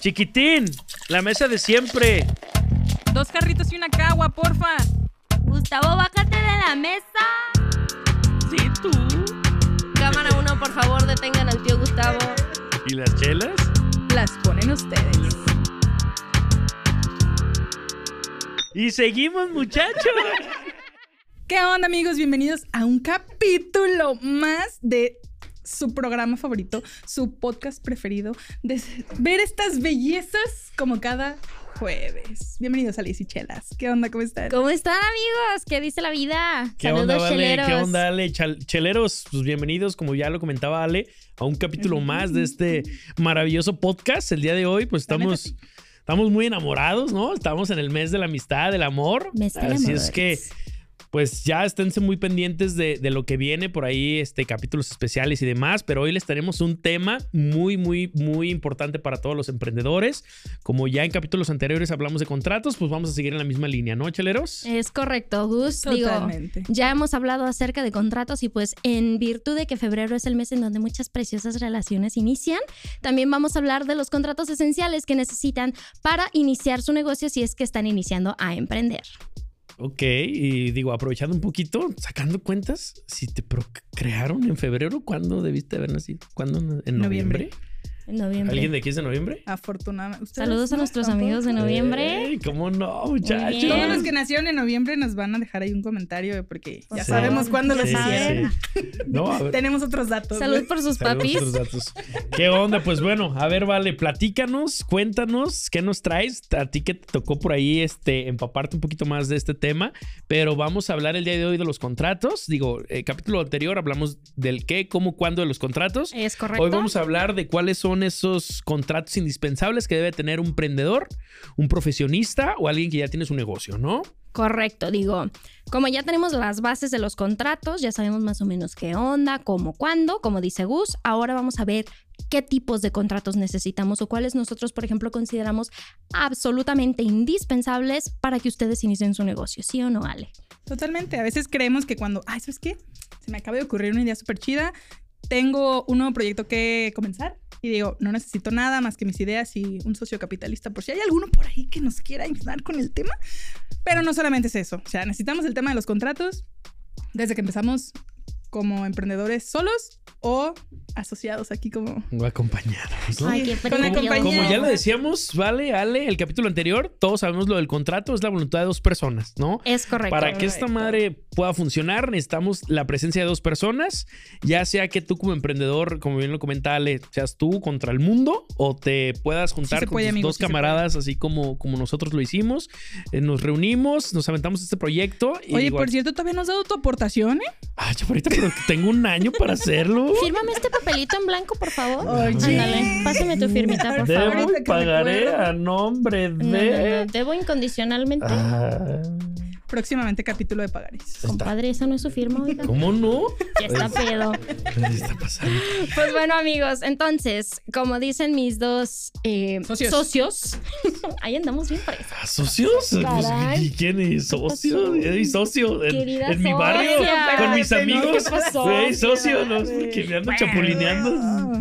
Chiquitín, la mesa de siempre. Dos carritos y una cagua, porfa. Gustavo, bájate de la mesa. Sí, tú. Cámara uno, por favor, detengan al tío Gustavo. ¿Y las chelas? Las ponen ustedes. Y seguimos, muchachos. ¿Qué onda, amigos? Bienvenidos a un capítulo más de su programa favorito, su podcast preferido, de ver estas bellezas como cada jueves. Bienvenidos a Liz y Chelas. ¿Qué onda? ¿Cómo están? ¿Cómo están, amigos? ¿Qué dice la vida? ¿Qué Saludos, onda, Vale? cheleros. ¿Qué onda, Ale? Chal- cheleros, pues bienvenidos, como ya lo comentaba Ale, a un capítulo más de este maravilloso podcast. El día de hoy, pues estamos, estamos muy enamorados, ¿no? Estamos en el mes de la amistad, del amor. Mes del Así amor. es que, pues ya esténse muy pendientes de, de lo que viene por ahí, este, capítulos especiales y demás. Pero hoy les tenemos un tema muy, muy, muy importante para todos los emprendedores. Como ya en capítulos anteriores hablamos de contratos, pues vamos a seguir en la misma línea, ¿no, cheleros? Es correcto, Gus. Digo, Totalmente. ya hemos hablado acerca de contratos y pues en virtud de que febrero es el mes en donde muchas preciosas relaciones inician, también vamos a hablar de los contratos esenciales que necesitan para iniciar su negocio si es que están iniciando a emprender. Ok, y digo, aprovechando un poquito, sacando cuentas, si te procrearon en febrero, ¿cuándo debiste haber nacido? ¿Cuándo? ¿En noviembre? Noviembre. En noviembre. ¿Alguien de aquí es de noviembre? Afortunadamente. ¿Ustedes Saludos a nuestros ¿Tampoco? amigos de noviembre. Ey, ¿Cómo no, muchachos? Todos los que nacieron en noviembre nos van a dejar ahí un comentario porque ya Sí. sabemos cuándo Sí, hicieron. sí. No, a ver. Tenemos otros datos. Salud por sus papis. otros datos. ¿Qué onda? Pues bueno, a ver, vale, platícanos, cuéntanos, ¿qué nos traes? A ti que te tocó por ahí este, empaparte un poquito más de este tema, pero vamos a hablar el día de hoy de los contratos. Digo, el capítulo anterior hablamos del qué, cómo, cuándo de los contratos. Es correcto. Hoy vamos a hablar de cuáles son esos contratos indispensables que debe tener un emprendedor, un profesionista o alguien que ya tiene su negocio, ¿no? Correcto, digo, como ya tenemos las bases de los contratos, ya sabemos más o menos qué onda, cómo, cuándo, como dice Gus, ahora vamos a ver qué tipos de contratos necesitamos o cuáles nosotros, por ejemplo, consideramos absolutamente indispensables para que ustedes inicien su negocio, ¿sí o no, Ale? Totalmente. A veces creemos que cuando, ay, ¿sabes qué? Se me acaba de ocurrir una idea súper chida. Tengo un nuevo proyecto que comenzar. Y digo, no necesito nada más que mis ideas y un socio capitalista, por si hay alguno por ahí que nos quiera ayudar con el tema. Pero no solamente es eso. O sea, necesitamos el tema de los contratos desde que empezamos como emprendedores solos o asociados aquí como... O acompañados, ¿no? Ay, qué compañía. Como ya lo decíamos, vale, Ale, el capítulo anterior, todos sabemos lo del contrato, es la voluntad de dos personas, ¿no? Es correcto. Para que esta madre pueda funcionar, necesitamos la presencia de dos personas, ya sea que tú como emprendedor, como bien lo comenta Ale, seas tú contra el mundo o te puedas juntar se con puede, tus amigos, dos sí camaradas, así como, como nosotros lo hicimos. Eh, nos reunimos, nos aventamos este proyecto. Y Oye, igual- por cierto, ¿todavía no has dado tu aportación, eh? Ay, chaparrita, pero tengo un año para hacerlo. Fírmame este papelito en blanco, por favor. Oye. Ándale, pásame tu firmita, por Debo favor. Que pagaré a nombre No, no, de... no, Debo incondicionalmente. Ah, Próximamente capítulo de Pagaris. está. Compadre, esa no es su firma, oiga. ¿Cómo no? Ya está pedo. ¿Qué está pasando? Pues bueno, amigos, entonces, como dicen mis dos eh, Socios. socios, ahí andamos bien presos. ¿Ah, ¿Socios? Pues. ¿y ¿Quién es socio? ¿Hay socio? En, Querida en mi barrio, socia. con mis amigos. ¿Qué pasó? Güey, socio, no, porque me ando chapulineando.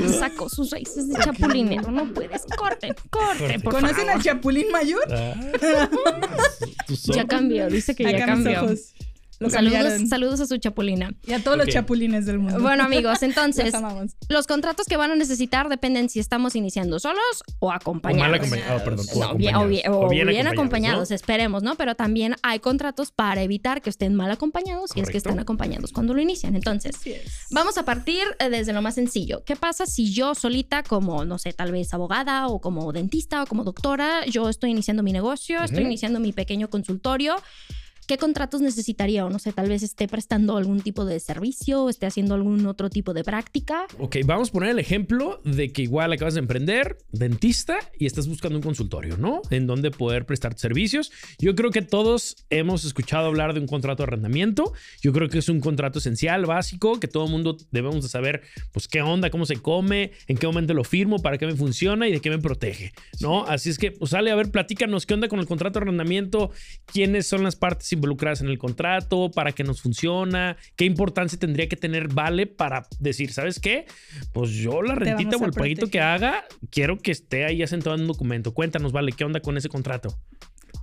Ya sacó sus raíces de chapulinero, no puedes. Corten, corten, por ¿Conocen favor. al Chapulín Mayor? Ah, tu Ya cambió, dice que ya cambió. ojos. Lo Saludos, saludos a su chapulina. Y a todos los chapulines del mundo. Bueno, amigos, entonces, los contratos que van a necesitar dependen si estamos iniciando solos o acompañados. O mal acompañados, perdón, o No, bien, o bien, acompañados. o O bien bien acompañados, acompañados, ¿no? esperemos, ¿no? Pero también hay contratos para evitar que estén mal acompañados y es que están acompañados cuando lo inician. Entonces, vamos a partir eh, desde lo más sencillo. ¿Qué pasa si yo solita, como, no sé, tal vez abogada o como dentista o como doctora, yo estoy iniciando mi negocio, estoy iniciando mi pequeño consultorio? ¿Qué contratos necesitaría? O no sé, tal vez esté prestando algún tipo de servicio, esté haciendo algún otro tipo de práctica. Ok, vamos a poner el ejemplo de que igual acabas de emprender, dentista, y estás buscando un consultorio, ¿no? En donde poder prestar servicios. Yo creo que todos hemos escuchado hablar de un contrato de arrendamiento. Yo creo que es un contrato esencial, básico, que todo mundo debemos de saber, pues, qué onda, cómo se come, en qué momento lo firmo, para qué me funciona y de qué me protege, ¿no? Así es que, pues, sale, a ver, platícanos qué onda con el contrato de arrendamiento, quiénes son las partes involucradas en el contrato, para qué nos funciona, qué importancia tendría que tener Vale para decir, ¿sabes qué? Pues yo la rentita o el paguito que haga, quiero que esté ahí asentado en un documento. Cuéntanos, Vale, ¿qué onda con ese contrato?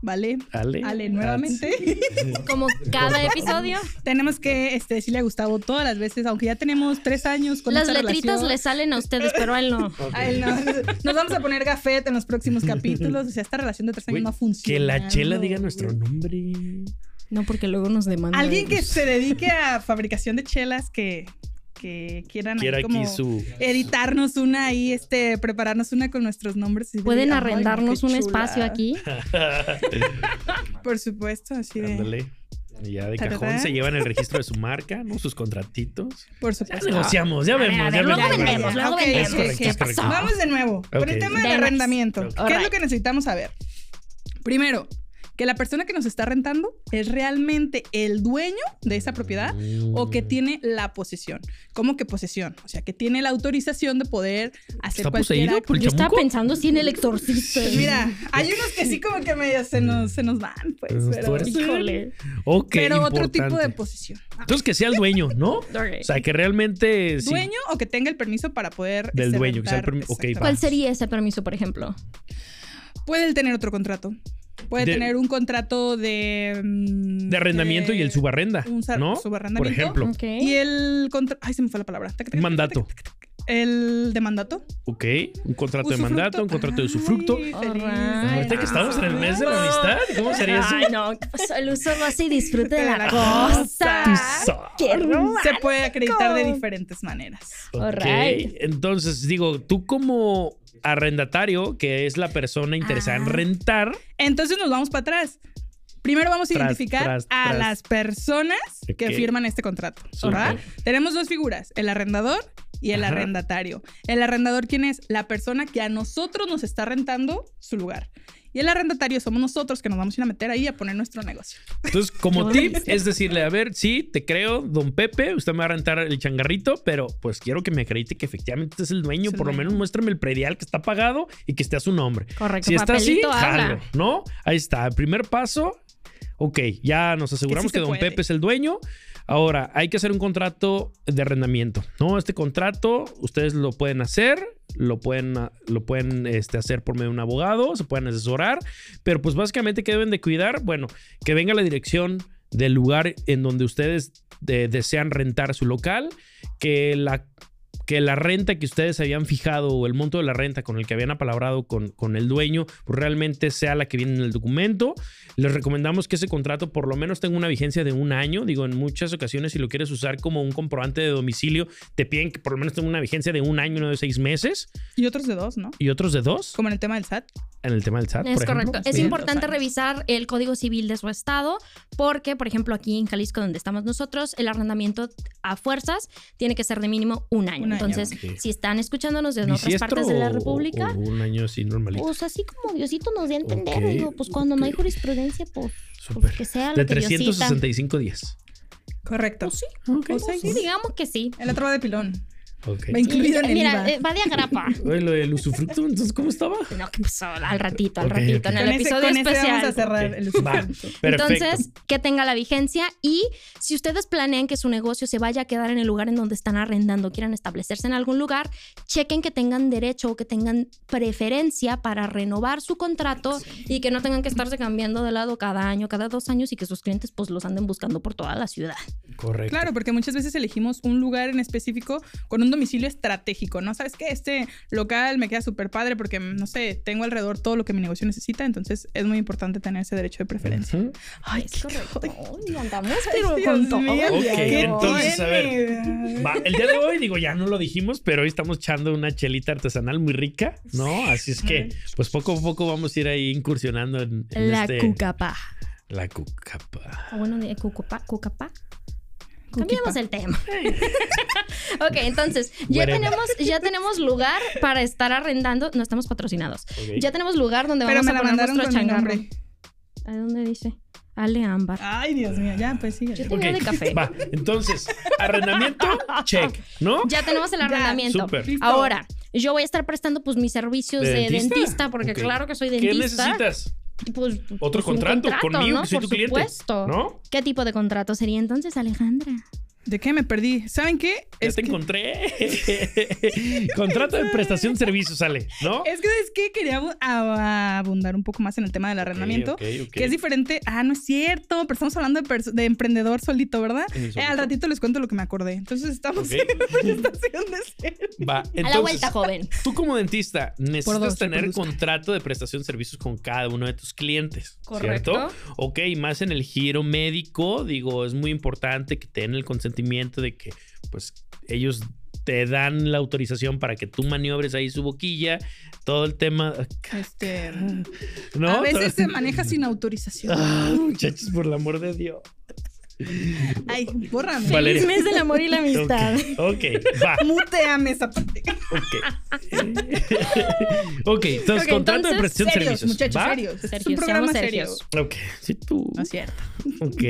Vale. Ale. Ale, nuevamente. Como cada episodio. tenemos que este, decirle a Gustavo todas las veces, aunque ya tenemos tres años con Las esta letritas relación. le salen a ustedes, pero a él no. A él no. Nos vamos a poner gafet en los próximos capítulos. O sea, esta relación de tres años Güey, no ha funcionado. que la chela diga nuestro nombre. No, porque luego nos demandan. Alguien que se dedique a fabricación de chelas que, que quieran ahí Quiera como aquí su. editarnos una ahí, este, prepararnos una con nuestros nombres. y Pueden decir, "Ay, arrendarnos un chula". espacio aquí. Por supuesto, así de. Ándale. Y ya de cajón se llevan el registro de su marca, ¿no? Sus contratitos. Por Ya supuesto. negociamos, ya A ver, vemos. ya luego vemos. vendemos, vendemos. Vamos de nuevo. Con el tema del arrendamiento. ¿Qué es lo que necesitamos saber? Primero, que la persona que nos está rentando es realmente el dueño de esa propiedad o Mm. que tiene la posesión. ¿Cómo que posesión? O sea, que tiene la autorización de poder hacer ¿Está cualquier poseído acto. Yo estaba pensando si en el exorcista. Pues mira, hay unos que sí como que medio se nos, se nos van, pues. Pero. Híjole. Ok, pero otro tipo de posesión. Entonces que sea el dueño, ¿no? O sea, que realmente. sí. Dueño o que tenga el permiso para poder. Del este, dueño, que sea el rentar. permi- ok, Exactamente. ¿Cuál sería ese permiso, por ejemplo? Puede él tener otro contrato. Puede De- tener un contrato de. mm, De arrendamiento y el subarrenda, un ¿no? Por subarrendamiento. ejemplo. Ok. Y el contrato. Ay, se me fue la palabra. Un mandato. El de mandato. Ok. Un contrato de mandato, un contrato de usufructo. Ay, feliz. Ahorita que estamos en el mes de la amistad, ¿cómo sería eso? Ay, no. ¿qué pasó? El uso goce y disfrute de la cosa. ¡Qué Se puede acreditar de diferentes maneras. Ok. Entonces, digo, tú como arrendatario, que es la persona interesada en Ah. rentar, Entonces nos vamos para atrás. Primero vamos a Tras, identificar tras, a tras. las personas que firman este contrato. ¿verdad? Tenemos dos figuras, el arrendador y el Ajá. arrendatario. El arrendador, ¿quién es? La persona que a nosotros nos está rentando su lugar. Y el arrendatario somos nosotros que nos vamos a ir a meter ahí a poner nuestro negocio. Entonces, como tip, es decirle, a ver, sí, te creo, don Pepe, usted me va a rentar el changarrito, pero pues quiero que me acredite que efectivamente usted es el dueño, Es el por lo menos muéstrame el predial que está pagado y que esté a su nombre. Correcto. Si está así, jalo, ¿no? Ahí está, el primer paso, ok, ya nos aseguramos Que sí don puede. Pepe es el dueño. Ahora, hay que hacer un contrato de arrendamiento, ¿no? Este contrato ustedes lo pueden hacer, lo pueden, lo pueden este, hacer por medio de un abogado, se pueden asesorar, pero pues básicamente, ¿qué deben de cuidar? Bueno, que venga la dirección del lugar en donde ustedes eh, desean rentar su local, que la que la renta que ustedes habían fijado o el monto de la renta con el que habían apalabrado con, con el dueño, pues realmente sea la que viene en el documento. Les recomendamos que ese contrato por lo menos tenga una vigencia de un año. Digo, en muchas ocasiones, si lo quieres usar como un comprobante de domicilio, te piden que por lo menos tenga una vigencia de un año, no de seis meses, Y otros de dos, ¿no? y otros de dos Como en el tema del SAT. En el tema del SAT. Es por ejemplo. correcto. Es Sí. importante revisar el Código Civil de su estado porque, por ejemplo, aquí en Jalisco, donde estamos nosotros, el arrendamiento a fuerzas tiene que ser de mínimo un año. Un año, Entonces, ok. si están escuchándonos desde otras ¿Bisiestro partes de la o- República, o un año así normalito. pues así como Diosito nos dé a entender, Ok, digo, pues cuando no hay jurisprudencia, pues, pues que sea lo De que Diosita. 365 días. Correcto. Pues sí, Ok. O sea, pues, digamos que sí. El otro va de pilón. Ok. Va incluido en el Mira, IVA. eh, va de agrapa. Oye, lo del usufructo, entonces, ¿cómo estaba? No, que pues al ratito, al ratito, en el Con ese- episodio especial. vamos a cerrar el usufructo. Perfecto. Entonces, que tenga la vigencia y si ustedes planean que su negocio se vaya a quedar en el lugar en donde están arrendando, quieran establecerse en algún lugar, chequen que tengan derecho o que tengan preferencia para renovar su contrato y que no tengan que estarse cambiando de lado cada año, cada dos años y que sus clientes pues los anden buscando por toda la ciudad. Correcto. Claro, porque muchas veces elegimos un lugar en específico con un domicilio estratégico, ¿no? ¿Sabes qué? Este local me queda súper padre porque, no sé, tengo alrededor todo lo que mi negocio necesita, entonces es muy importante tener ese derecho de preferencia. Ay, Es qué correcto. Ay, andamos Ay, pero Dios con todo. mío, Ok, ¿qué entonces, a ver? Va, el día de hoy, digo, ya no lo dijimos, pero hoy estamos echando una chelita artesanal muy rica, ¿no? Así es que, pues poco a poco vamos a ir ahí incursionando en, en La este... cucapa. La cucapa. O bueno, de cucapa, cucapa. Cambiamos el tema. ok, entonces, ya Whatever. tenemos, ya tenemos lugar para estar arrendando. No estamos patrocinados. Ya tenemos lugar donde Pero vamos me a poner nuestro changarro. ¿A dónde dice? Ale Ámbar. Ay, Dios mío, ya, pues sí. Yo Ok, tenía de café. Va, entonces, arrendamiento, check, ¿no? Ya tenemos el Ya, arrendamiento. Listo. Ahora, yo voy a estar prestando pues mis servicios ¿De de, dentista? dentista, porque claro que soy ¿Qué dentista. necesitas? Pues, Otro pues, un contrato, conmigo, ¿no? que soy Por tu cliente. supuesto. ¿No? ¿Qué tipo de contrato sería entonces, Alejandra? ¿De qué me perdí? ¿Saben qué? Ya Es te que, encontré. Contrato de prestación de servicios sale, ¿no? es que es que quería abundar un poco más en el tema del arrendamiento. Ok, ok, ok. Que es diferente. Ah, no es cierto, pero estamos hablando de, de emprendedor solito, ¿verdad? Eh, Eh, al ratito les cuento lo que me acordé. Entonces estamos en prestación de servicios. Va, a la entonces, vuelta, joven. tú como dentista necesitas dos, tener contrato de prestación de servicios con cada uno de tus clientes, Correcto. ¿cierto? Ok, más en el giro médico, digo, es muy importante que tengan el consentimiento de que, pues, ellos te dan la autorización para que tú maniobres ahí su boquilla, todo el tema, Este, ¿no? A veces se maneja sin autorización. Ah, muchachos, por el amor de Dios. Ay, bórrame. Valeria. Feliz mes del amor y la amistad. Ok, va. Muteame esa parte. Ok. ok, entonces, Ok, contrato de prestación de Serios, servicios. muchachos, ¿va? serios. Este es un programa serio. serios. Ok, sí, tú. No es cierto. Ok.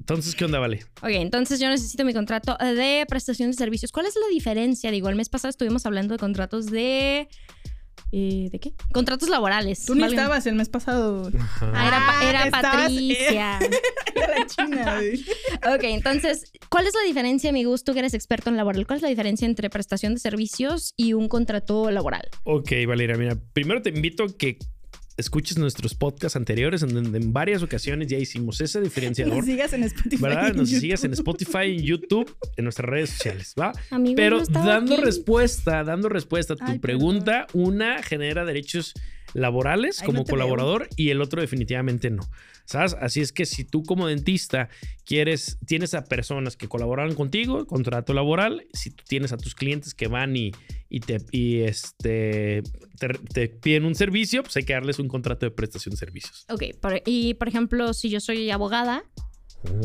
Entonces, ¿qué onda, Vale? Ok, entonces yo necesito mi contrato de prestación de servicios. ¿Cuál es la diferencia? Digo, el mes pasado estuvimos hablando de contratos de... eh, ¿De qué? Contratos laborales. Tú ni Válgame. estabas el mes pasado. Ah, era, pa- Ah, era estabas- Patricia. Era la china. Ok, entonces, ¿cuál es la diferencia, mi gusto, que eres experto en laboral? ¿Cuál es la diferencia entre prestación de servicios y un contrato laboral? Ok, Valeria, mira, primero te invito a que escuches nuestros podcasts anteriores en donde en varias ocasiones ya hicimos ese diferenciador. Nos sigas en Spotify. ¿Verdad? y en Nos YouTube. sigas en Spotify, en YouTube, en nuestras redes sociales, ¿va? Amigo, Pero dando aquí. respuesta, dando respuesta a tu Ay, pregunta, una genera derechos laborales Ay, como no colaborador y el otro definitivamente no. ¿Sabes? Así es que si tú como dentista quieres, tienes a personas que colaboran contigo, contrato laboral, si tú tienes a tus clientes que van y, y te y este te, te piden un servicio, pues hay que darles un contrato de prestación de servicios. Ok, y por ejemplo, si yo soy abogada,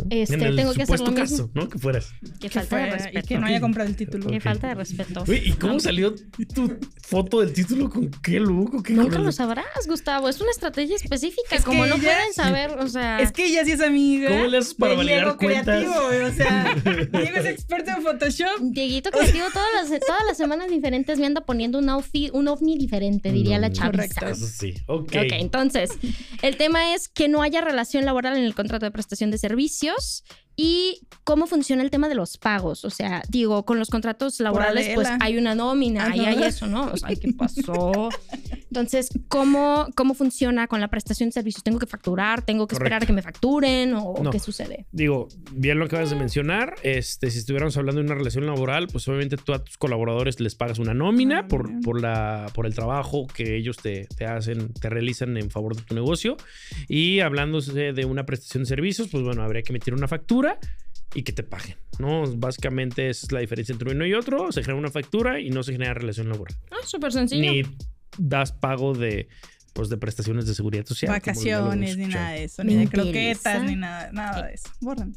Este, en el tengo que hacer supuesto lo mismo. caso, ¿no? Que fueras. qué Que falta de respeto. Y que no haya comprado el título. Qué falta de respeto. Uy, ¿y cómo salió tu foto del título? ¿Con qué look? ¿Qué Nunca lo sabrás, Gustavo. Es una estrategia específica. Es como no ella- pueden saber, o sea. Es que ella sí es amiga. ¿Cómo le haces para validar Diego cuentas? creativo, güey, O sea, Diego es experto en Photoshop. Dieguito Creativo todas las, todas las semanas diferentes me anda poniendo un outfit, un ovni diferente, diría la Mm, chaviza. correcto. Eso sí. Ok. Ok, entonces, el tema es que no haya relación laboral en el contrato de prestación de servicios y cómo funciona el tema de los pagos. O sea, digo, con los contratos laborales, pues hay una nómina Ah, y no. hay eso, ¿no? O sea, ¿qué pasó? Entonces, ¿cómo, ¿cómo funciona con la prestación de servicios? ¿Tengo que facturar? ¿Tengo que esperar a Correcto. que me facturen? ¿O No. qué sucede? Digo, bien lo acabas de mencionar. Este, si estuviéramos hablando de una relación laboral, pues obviamente tú a tus colaboradores les pagas una nómina Una por, por, la, por el trabajo que ellos te, te hacen, te realizan en favor de tu negocio. Y hablándose de una prestación de servicios, pues bueno, habría que emitir una factura y que te paguen, ¿no? Básicamente esa es la diferencia entre uno y otro. Se genera una factura y no se genera relación laboral. Ah, súper sencillo. Ni das pago de, pues, de prestaciones de seguridad social. Vacaciones, ni nada de eso. Ni de croquetas, ni nada, nada de eso. Borran.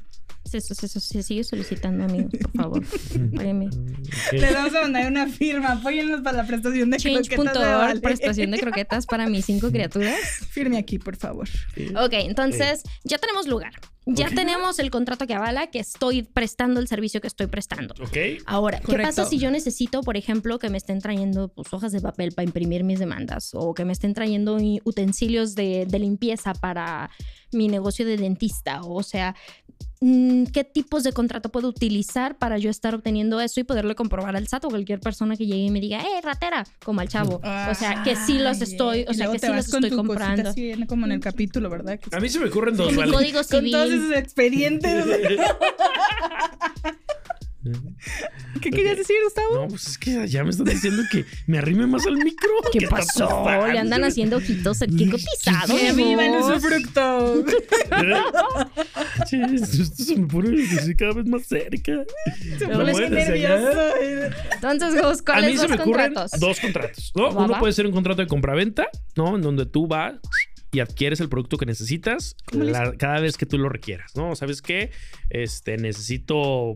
Eso, eso, se sigue solicitando, amigos, por favor. Páguenme. Ok. Les vamos a mandar una firma. Apóyennos para la prestación de croquetas de Vale. prestación de croquetas para mis cinco criaturas. Firme aquí, por favor. Ok, entonces ya tenemos lugar. Ya tenemos el contrato que avala que estoy prestando el servicio que estoy prestando. Ok. Ahora, ¿qué Correcto. pasa si yo necesito, por ejemplo, que me estén trayendo pues, hojas de papel para imprimir mis demandas o que me estén trayendo utensilios de, de limpieza para mi negocio de dentista? O sea, ¿qué tipos de contrato puedo utilizar para yo estar obteniendo eso y poderle comprobar al SAT o cualquier persona que llegue y me diga, ¡eh, ratera! Como al chavo. o sea, que sí los estoy, o sea, que sí los con estoy comprando. como en el capítulo, ¿verdad? Que- A mí se me ocurren dos, mi ¿vale? código con todos esos expedientes. ¿Qué querías decir, Gustavo? No, pues es que ya me están diciendo que me arrime más al micro. ¿Qué pasó? Le andan haciendo ojitos aquí cotizados. ¡Que viva el vos. usufructo! Che, esto, esto se me pone cada vez más cerca. Se No pone nervioso. Entonces, Gus, A ¿cuáles mí se me ocurren contratos? dos contratos. Uno va. puede ser un contrato de compraventa, ¿no? En donde tú vas y adquieres el producto que necesitas la- cada vez que tú lo requieras, ¿no? ¿Sabes qué? Este, necesito,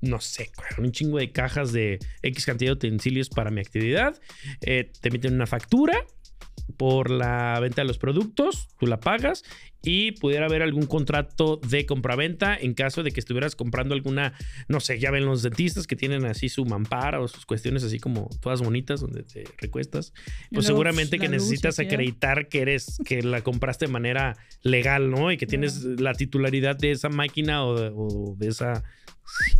no sé, un chingo de cajas de X cantidad de utensilios para mi actividad. Eh, te emiten una factura por la venta de los productos, tú la pagas y pudiera haber algún contrato de compraventa en caso de que estuvieras comprando alguna, no sé, ya ven los dentistas que tienen así su mampara o sus cuestiones así como todas bonitas donde te recuestas, pues seguramente que necesitas acreditar que eres, que la compraste de manera legal, ¿no? Y que tienes la titularidad de esa máquina o de, o de esa...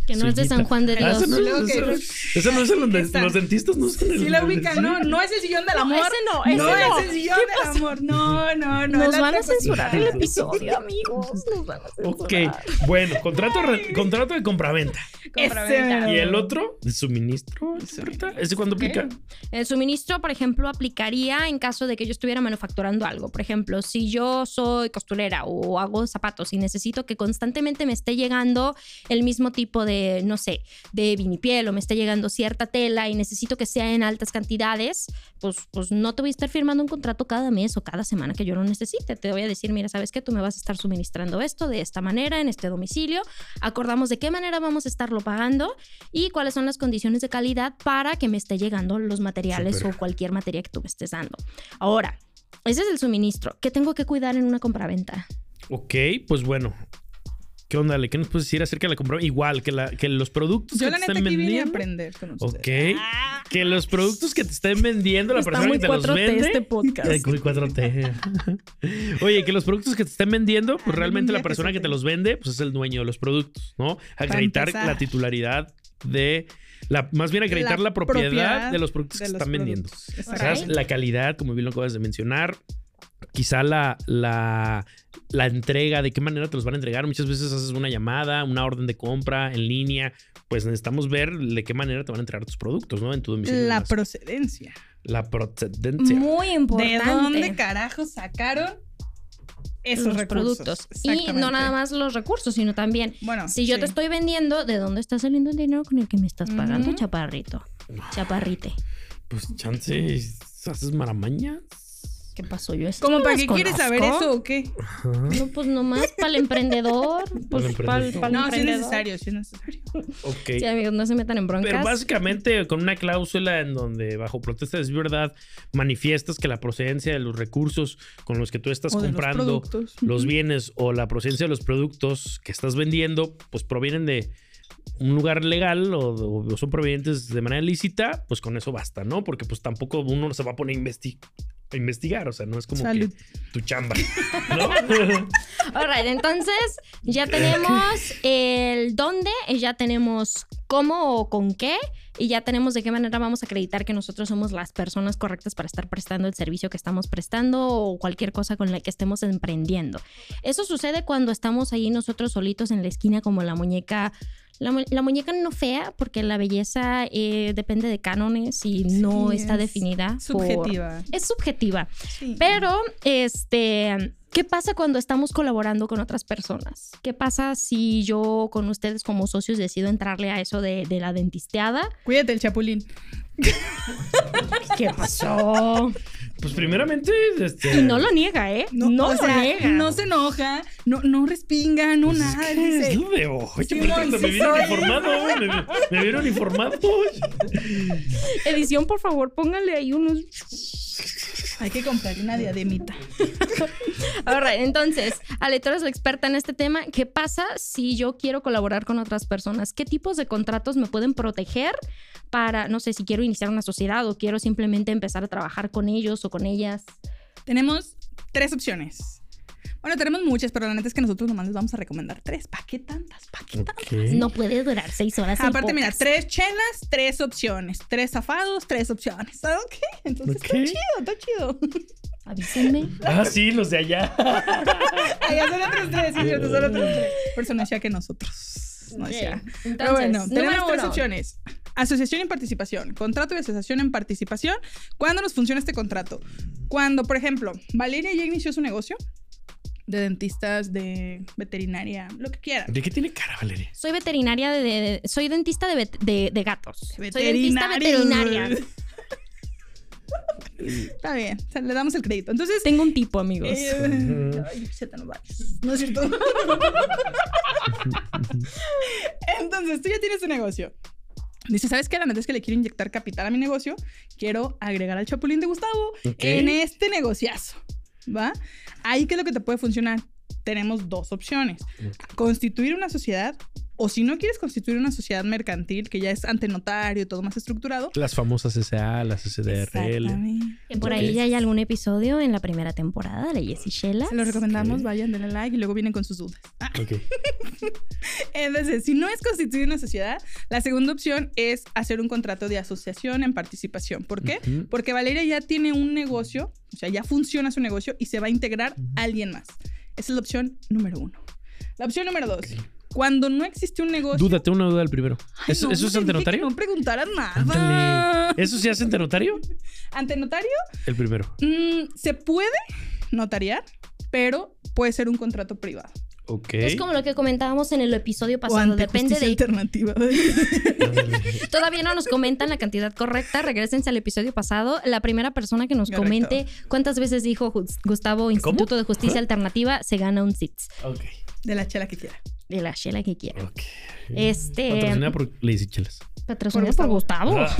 Que no es de. San Juan de Ah, Dios. eso no, es- que- eso, eso no es en los, de- Esta. los dentistas, no son Sí el- la ubican, no, no es el sillón del No, amor. ese no, ese no. es el sillón del amor. No, no, no. Nos la van a censurar el episodio, amigos. Nos van a Ok, bueno, contrato, contrato de compraventa. Ese ¿Y el otro? ¿De suministro? ¿Ese cuándo aplica? El suministro, por ejemplo, aplicaría en caso de que yo estuviera manufacturando algo. Por ejemplo, si yo soy costurera o hago zapatos y necesito que constantemente me esté llegando el mismo tipo de, no sé, de vinipiel o me esté llegando cierta tela y necesito que sea en altas cantidades, pues, pues no te voy a estar firmando un contrato cada mes o cada semana que yo lo necesite. Te voy a decir, mira, ¿sabes qué? Tú me vas a estar suministrando esto de esta manera, en este domicilio. Acordamos de qué manera vamos a estarlo pagando y cuáles son las condiciones de calidad para que me esté llegando los materiales o cualquier materia que tú me estés dando. Ahora, ese es el suministro. ¿Qué tengo que cuidar en una compraventa? Ok, pues bueno. ¿Qué onda? ¿Qué nos puedes decir acerca de la compraventa? Igual que, la, que los productos Yo que la te neta estén aquí vine a vendiendo. aprender con. Ok. Que los productos que te estén vendiendo la persona que te los 4T vende. este podcast. Muy 4T. Oye, que los productos que te estén vendiendo, pues Ah, realmente la persona que te los vende, pues es el dueño de los productos, ¿no? Acreditar la titularidad de. La, más bien acreditar la, propiedad, de los productos de que están vendiendo. Quizás Exacto. la calidad, como bien lo acabas de mencionar. Quizá la, la, la entrega, de qué manera te los van a entregar. Muchas veces haces una llamada, una orden de compra en línea. Pues necesitamos ver de qué manera te van a entregar tus productos, ¿no? En tu domicilio. La procedencia. la procedencia. Muy importante. ¿De dónde carajos sacaron esos los recursos? productos. Y no nada más los recursos, sino también Bueno, si yo sí. te estoy vendiendo, ¿de dónde está saliendo el dinero con el que me estás pagando, chaparrito? Chaparrite. Pues chance, haces maramañas. ¿Qué pasó? Yo eso ¿Cómo no para qué quieres saber eso o qué? No, pues nomás para el emprendedor. Pues para el, emprendedor. No, sí es necesario, sí es necesario. Ok. Sí, amigos, no se metan en broncas. Pero básicamente con una cláusula en donde bajo protesta de verdad manifiestas que la procedencia de los recursos con los que tú estás O de los comprando los bienes o la procedencia de los productos que estás vendiendo, pues provienen de un lugar legal o, o son provenientes de manera lícita, pues con eso basta, ¿no? Porque pues tampoco uno se va a poner a, investi- a investigar, o sea, no es como Salud. que tu chamba, ¿no? Alright, entonces ya tenemos el dónde, y ya tenemos cómo o con qué, y ya tenemos de qué manera vamos a acreditar que nosotros somos las personas correctas para estar prestando el servicio que estamos prestando o cualquier cosa con la que estemos emprendiendo. Eso sucede cuando estamos ahí nosotros solitos en la esquina como la muñeca. La, mu- la muñeca no fea, porque la belleza eh, depende de cánones y no está es definida. por- Subjetiva. es subjetiva. Sí. Pero, este, ¿qué pasa cuando estamos colaborando con otras personas? ¿Qué pasa si yo con ustedes como socios decido entrarle a eso de, de la dentisteada? Cuídate el chapulín. ¿Qué pasó? Pues primeramente, este... Y no lo niega, ¿eh? No, o lo sea, niega. no se enoja, no, no respinga, no Pues es nada. que dice, es lo de hoy. Sí, me sí vieron informado, me, me vieron informado. Edición, por favor, póngale ahí unos... Hay que comprar una diademita. Ahora, entonces, Ale, tú eres la experta en este tema. ¿Qué pasa si yo quiero colaborar con otras personas? ¿Qué tipos de contratos me pueden proteger para, no sé, si quiero iniciar una sociedad o quiero simplemente empezar a trabajar con ellos o con ellas? Tenemos tres opciones. Bueno, tenemos muchas, pero la neta es que nosotros nomás les vamos a recomendar tres. ¿Para qué tantas? ¿Para qué tantas? No puede durar seis horas. Aparte, mira, tres chelas, tres opciones. Tres zafados, tres opciones. Ah, Ok, entonces Ok. está chido, está chido. Avísenme. Ah, sí, los de allá. Ya son otros tres, sí, cierto, son otros tres. Por eso no decía que nosotros. No decía. Entonces, Pero bueno, tenemos tres uno. opciones. Asociación y participación. Contrato de asociación en participación. ¿Cuándo nos funciona este contrato? Cuando, por ejemplo, Valeria ya inició su negocio de dentistas, de veterinaria, lo que quiera. ¿De qué tiene cara, Valeria? Soy veterinaria de, de- soy dentista de, de- de gatos. Soy dentista veterinaria. Está bien, o sea, le damos el crédito. Entonces, Tengo un tipo, amigos. Eh, nos vayas. No es cierto. Entonces, tú ya tienes tu negocio. Dice, ¿sabes qué? La neta es que le quiero inyectar capital a mi negocio. Quiero agregar al Chapulín de Gustavo Ok. en este negociazo. ¿Va? Ahí, ¿qué es lo que te puede funcionar? Tenemos dos opciones. Constituir una sociedad o si no quieres constituir una sociedad mercantil, que ya es ante notario, todo más estructurado. Las famosas SA, las SDRL. Que por ahí ya hay algún episodio en la primera temporada de Jessy Shella. Se los recomendamos, vayan, denle like y luego vienen con sus dudas. Ah. Entonces, si no es constituir una sociedad, la segunda opción es hacer un contrato de asociación en participación. ¿Por qué? Porque Valeria ya tiene un negocio, o sea, ya funciona su negocio y se va a integrar a alguien más. Esa es la opción número uno. La opción número dos. Cuando no existe un negocio. Dúdate una duda del primero. Ay, ¿Eso, no, eso es te ante notario? No preguntaras nada. Ándale. ¿Eso se hace ante notario? Ante notario, El primero. mm, se puede notariar, pero puede ser un contrato privado. Es como lo que comentábamos en el episodio o pasado. ante Depende justicia de. alternativa. Todavía no nos comentan la cantidad correcta. Regrésense al episodio pasado. La primera persona que nos Correcto. comente cuántas veces dijo Gustavo Instituto de Justicia Alternativa se gana un SITS. Ok. De la chela que quiera. De la chela que quiera. Ok. Este. Patrocinada por Lazy Chelas. Patrocinada por Gustavo. Ah.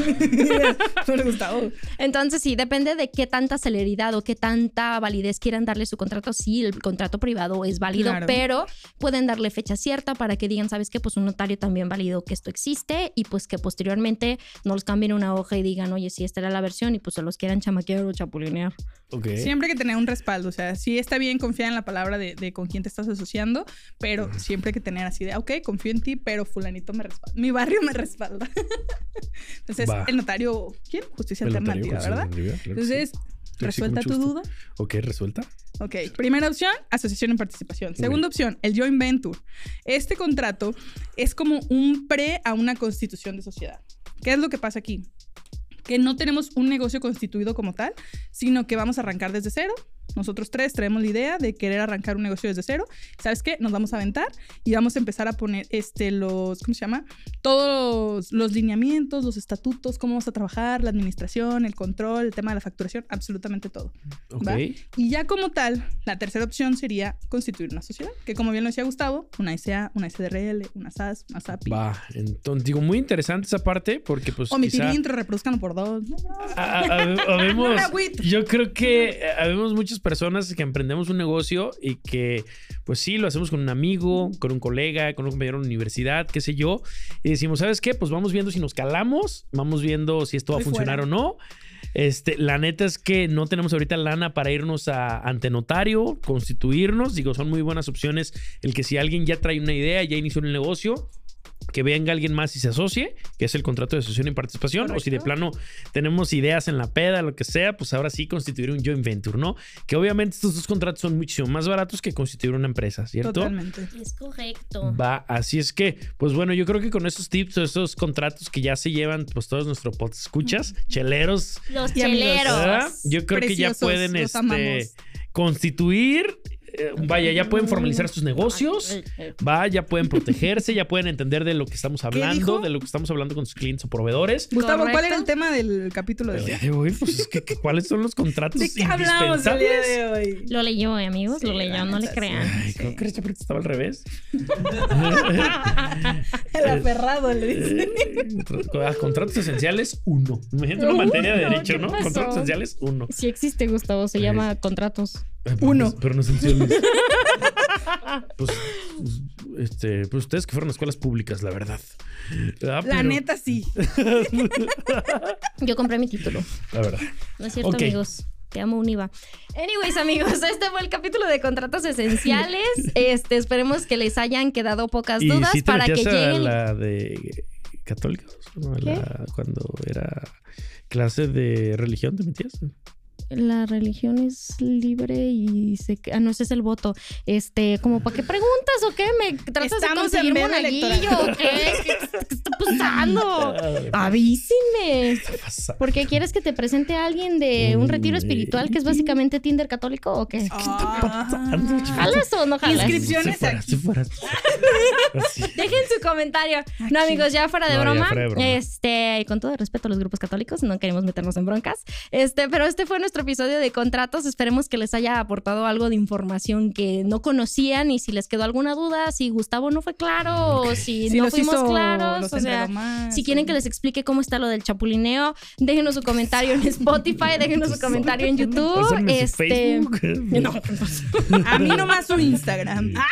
gustaba. Entonces, sí, depende de qué tanta celeridad o qué tanta validez quieran darle su contrato. Sí, el contrato privado es válido, Claro. pero pueden darle fecha cierta para que digan, ¿sabes qué? Pues un notario también válido que esto existe y pues que posteriormente no los cambien una hoja y digan, oye, sí, esta era la versión y pues se los quieran chamaquear o chapulinear. Ok. Siempre que tener un respaldo. O sea, sí está bien confiar en la palabra de, de con quién te estás asociando, pero siempre hay que tener así de, ok, confío en ti, pero fulanito me respalda. Mi barrio me respalda. Entonces, Va. el notario, ¿quién? Justicia El alternativa, ¿verdad? claro Entonces, sí. Sí, ¿resuelta tu duda? Ok, resuelta. Ok, primera opción, asociación en participación. Segunda opción, el joint venture. Este contrato es como un pre a una constitución de sociedad. ¿Qué es lo que pasa aquí? Que no tenemos un negocio constituido como tal, sino que vamos a arrancar desde cero. Nosotros tres traemos la idea de querer arrancar un negocio desde cero. ¿Sabes qué? Nos vamos a aventar y vamos a empezar a poner este, los, ¿cómo se llama? Todos los lineamientos, los estatutos, cómo vamos a trabajar, la administración, el control, el tema de la facturación, absolutamente todo. Ok. ¿va? Y ya como tal, la tercera opción sería constituir una sociedad, que como bien lo decía Gustavo, una SA, una SDRL, una SAS, una SAPI. Va. Entonces, digo, muy interesante esa parte porque, pues. Omitir quizá- intro, reproduzcanlo por dos. a- a- a- yo creo que habemos muchas personas que emprendemos un negocio y que, pues sí, lo hacemos con un amigo, con un colega, con un compañero de la universidad, qué sé yo. Y decimos, ¿sabes qué? Pues vamos viendo si nos calamos, vamos viendo si esto va a funcionar fuera. o no. Este, la neta es que no tenemos ahorita lana para irnos a ante notario, constituirnos. Digo, son muy buenas opciones el que si alguien ya trae una idea, ya inició el negocio, que venga alguien más y se asocie, que es el contrato de asociación y participación, o si de plano tenemos ideas en la peda, lo que sea, pues ahora sí constituir un joint venture, ¿no? Que obviamente estos dos contratos son muchísimo más baratos que constituir una empresa, ¿cierto? Totalmente. Es correcto. Va, así es que, pues bueno, yo creo que con esos tips o esos contratos que ya se llevan, pues todos nuestros podcast escuchas, cheleros, Los cheleros. ¿verdad? Yo creo que ya pueden este, amamos. constituir, eh, vaya, ya pueden formalizar sus negocios. Va, ya pueden protegerse, ya pueden entender de lo que estamos hablando, de lo que estamos hablando con sus clientes o proveedores. Gustavo, ¿cuál era el tema del capítulo de El hoy? día de hoy, pues es que, que ¿cuáles son los contratos ¿De qué hablamos el día indispensables? de hoy? Lo leyó, eh, amigos. lo Sí, leyó, no le crean. Ay, Sí. ¿cómo crees que estaba al revés? El aferrado, le dice. Eh, contratos esenciales, uno. Imagínate una materia de derecho, ¿qué ¿no? pasó? Contratos esenciales, uno. Sí existe, Gustavo. Se llama contratos. Ay, pero Uno. no- Pero no esenciales. pues, pues, este, pues ustedes que fueron a escuelas públicas, la verdad. Ah, La pero- neta, sí. Yo compré mi título. La verdad. No es cierto, amigos. Te amo, Univa. Anyways, amigos, este fue el capítulo de contratos esenciales. Este, esperemos que les hayan quedado pocas ¿Y dudas si te para que a lleguen. la de católicos? ¿no? La- cuando era clase de religión, ¿te metías? La religión es libre y se... Ah, no, ese es el voto. Este, como para qué preguntas o qué? ¿Me tratas Estamos de en conseguir veda monaguillo o qué? ¿Qué, qué está pasando? Avísenme. Pasa. ¿Por qué quieres que te presente a alguien de un retiro Uy. espiritual que es básicamente Tinder católico o qué? Ah. ¿Jalas o no jalas? Inscripciones Si fuera, aquí. si fuera. Así. Dejen su comentario. No, amigos, ya fuera de No, ya broma. fuera de broma. Este, y con todo el respeto a los grupos católicos, no queremos meternos en broncas. Este, pero este fue nuestro episodio de contratos. Esperemos que les haya aportado algo de información que no conocían y si les quedó alguna duda, si Gustavo no fue claro o si, Si no fuimos hizo- claros. O sea, más, si quieren o- que les explique cómo está lo del chapulineo, déjenos su comentario en Spotify, déjenos su comentario en YouTube. Su Este, Facebook. no, A mí nomás un Instagram. Ah,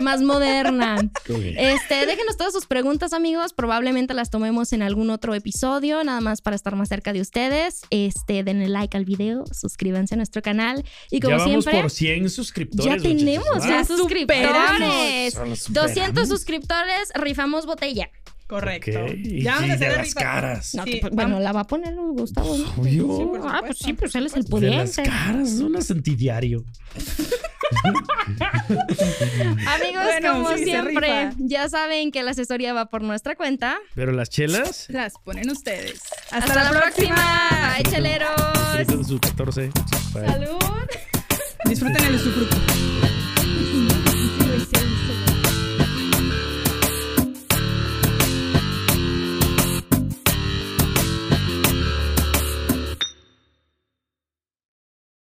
más moderna. Este, déjenos todas sus preguntas, amigos. Probablemente las tomemos en algún otro episodio, nada más para estar más cerca de ustedes. Este, denle like al video, suscríbanse a nuestro canal y como ya vamos siempre. por 100 suscriptores. Ya tenemos ya suscriptores. superamos. Los 200 superamos. suscriptores, rifamos botella. Correcto. Ok. Ya vamos a hacer de la las rifa. caras. No, Sí, te- bueno, la va a poner Gustavo. ¿no? Obvio. Sí, por Ah, pues sí, pues él es el De las pudiente. caras, una antidiario. Amigos, Bueno, como sí, siempre, ya saben que la asesoría va por nuestra cuenta. Pero las chelas, Las ponen ustedes. Hasta, la, próxima. Bye, cheleros. disfruten sus 14. Bye. Salud. Disfruten el usufructo.